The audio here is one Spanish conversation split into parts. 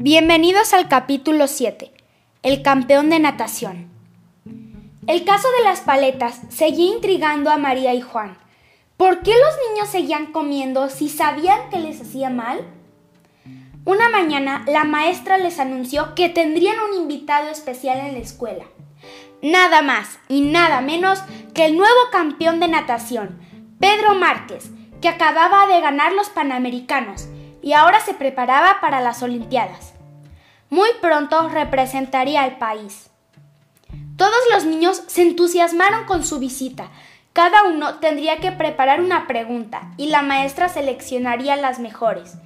Bienvenidos al capítulo 7, el campeón de natación. El caso de las paletas seguía intrigando a María y Juan. ¿Por qué los niños seguían comiendo si sabían que les hacía mal? Una mañana la maestra les anunció que tendrían un invitado especial en la escuela. Nada más y nada menos que el nuevo campeón de natación, Pedro Márquez, que acababa de ganar los Panamericanos y ahora se preparaba para las Olimpiadas. Muy pronto representaría al país. Todos los niños se entusiasmaron con su visita. Cada uno tendría que preparar una pregunta y la maestra seleccionaría las mejores.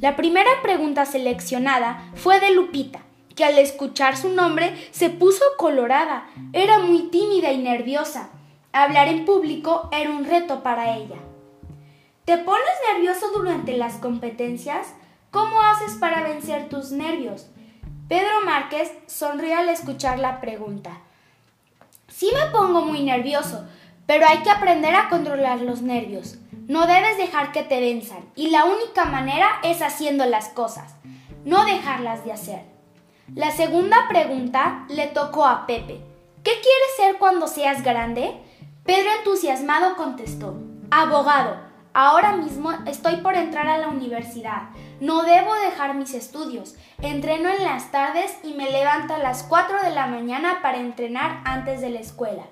La primera pregunta seleccionada fue de Lupita, que al escuchar su nombre se puso colorada. Era muy tímida y nerviosa. Hablar en público era un reto para ella. ¿Te pones nervioso durante las competencias? ¿Cómo haces para vencer tus nervios? Pedro Márquez sonrió al escuchar la pregunta. Sí me pongo muy nervioso, pero hay que aprender a controlar los nervios. No debes dejar que te venzan, y la única manera es haciendo las cosas, no dejarlas de hacer. La segunda pregunta le tocó a Pepe. ¿Qué quieres ser cuando seas grande? Pedro entusiasmado contestó, abogado. Ahora mismo estoy por entrar a la universidad. No debo dejar mis estudios. Entreno en las tardes y me levanto a las 4 de la mañana para entrenar antes de la escuela.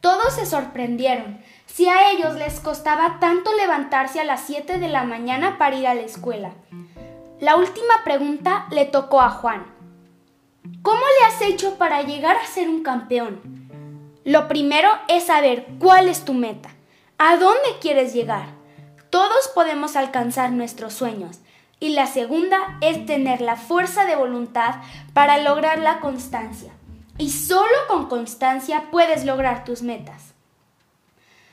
Todos se sorprendieron. Si a ellos les costaba tanto levantarse a las 7 de la mañana para ir a la escuela. La última pregunta le tocó a Juan. ¿Cómo le has hecho para llegar a ser un campeón? Lo primero es saber cuál es tu meta. ¿A dónde quieres llegar? Todos podemos alcanzar nuestros sueños. Y la segunda es tener la fuerza de voluntad para lograr la constancia. Y solo con constancia puedes lograr tus metas.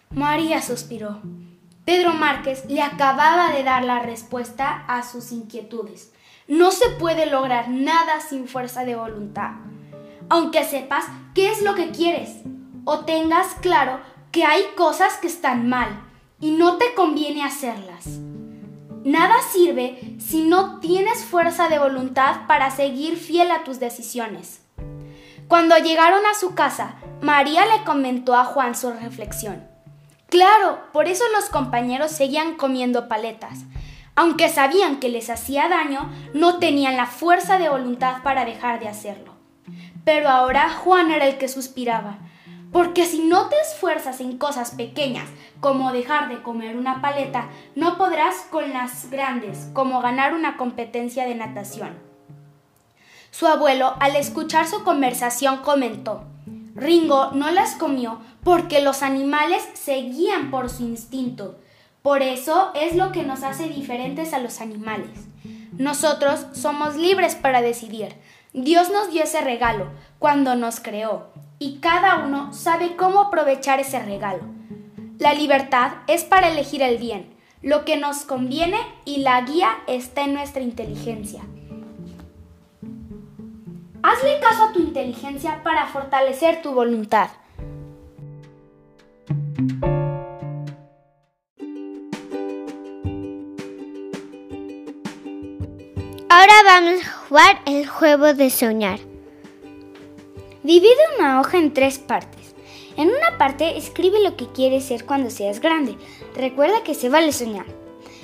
María suspiró. Pedro Márquez le acababa de dar la respuesta a sus inquietudes. No se puede lograr nada sin fuerza de voluntad. Aunque sepas qué es lo que quieres o tengas claro que hay cosas que están mal y no te conviene hacerlas. Nada sirve si no tienes fuerza de voluntad para seguir fiel a tus decisiones. Cuando llegaron a su casa, María le comentó a Juan su reflexión. Claro, por eso los compañeros seguían comiendo paletas. Aunque sabían que les hacía daño, no tenían la fuerza de voluntad para dejar de hacerlo. Pero ahora Juan era el que suspiraba. Porque si no te esfuerzas en cosas pequeñas, como dejar de comer una paleta, no podrás con las grandes, como ganar una competencia de natación. Su abuelo, al escuchar su conversación, comentó, Ringo no las comió porque los animales se guían por su instinto. Por eso es lo que nos hace diferentes a los animales. Nosotros somos libres para decidir. Dios nos dio ese regalo cuando nos creó y cada uno sabe cómo aprovechar ese regalo. La libertad es para elegir el bien, lo que nos conviene y la guía está en nuestra inteligencia. Hazle caso a tu inteligencia para fortalecer tu voluntad. Ahora vamos a jugar el juego de soñar. Divide una hoja en tres partes. En una parte escribe lo que quieres ser cuando seas grande. Recuerda que se vale soñar.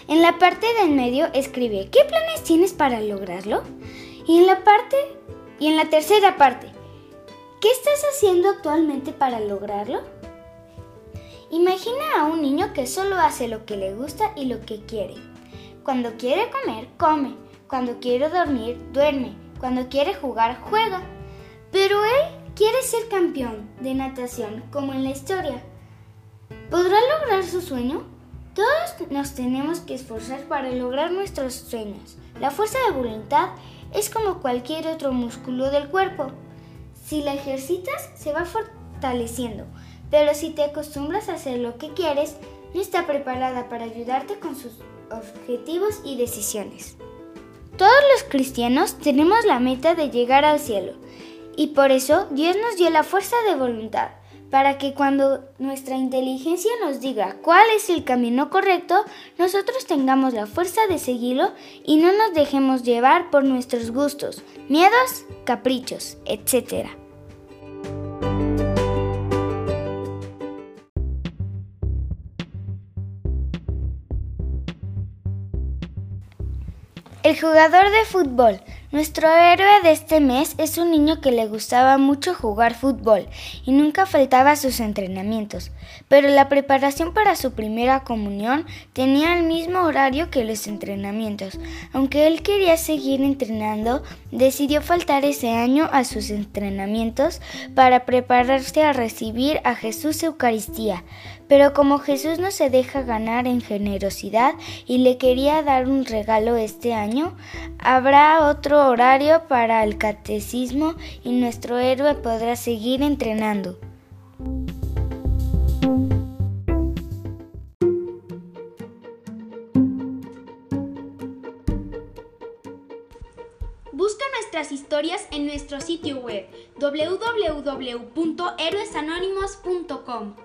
En la parte de en medio escribe qué planes tienes para lograrlo. Y en la parte y en la tercera parte, ¿qué estás haciendo actualmente para lograrlo? Imagina a un niño que solo hace lo que le gusta y lo que quiere. Cuando quiere comer, come. Cuando quiere dormir, duerme. Cuando quiere jugar, juega. Pero él quiere ser campeón de natación como en la historia. ¿Podrá lograr su sueño? Todos nos tenemos que esforzar para lograr nuestros sueños. La fuerza de voluntad es como cualquier otro músculo del cuerpo. Si la ejercitas, se va fortaleciendo, pero si te acostumbras a hacer lo que quieres, no está preparada para ayudarte con sus objetivos y decisiones. Todos los cristianos tenemos la meta de llegar al cielo, y por eso Dios nos dio la fuerza de voluntad para que cuando nuestra inteligencia nos diga cuál es el camino correcto, nosotros tengamos la fuerza de seguirlo y no nos dejemos llevar por nuestros gustos, miedos, caprichos, etc. El jugador de fútbol. Nuestro héroe de este mes es un niño que le gustaba mucho jugar fútbol y nunca faltaba a sus entrenamientos, pero la preparación para su primera comunión tenía el mismo horario que los entrenamientos. Aunque él quería seguir entrenando, decidió faltar ese año a sus entrenamientos para prepararse a recibir a Jesús Eucaristía. Pero como Jesús no se deja ganar en generosidad y le quería dar un regalo este año, habrá otro horario para el catecismo y nuestro héroe podrá seguir entrenando. Busca nuestras historias en nuestro sitio web www.héroesanónimos.com.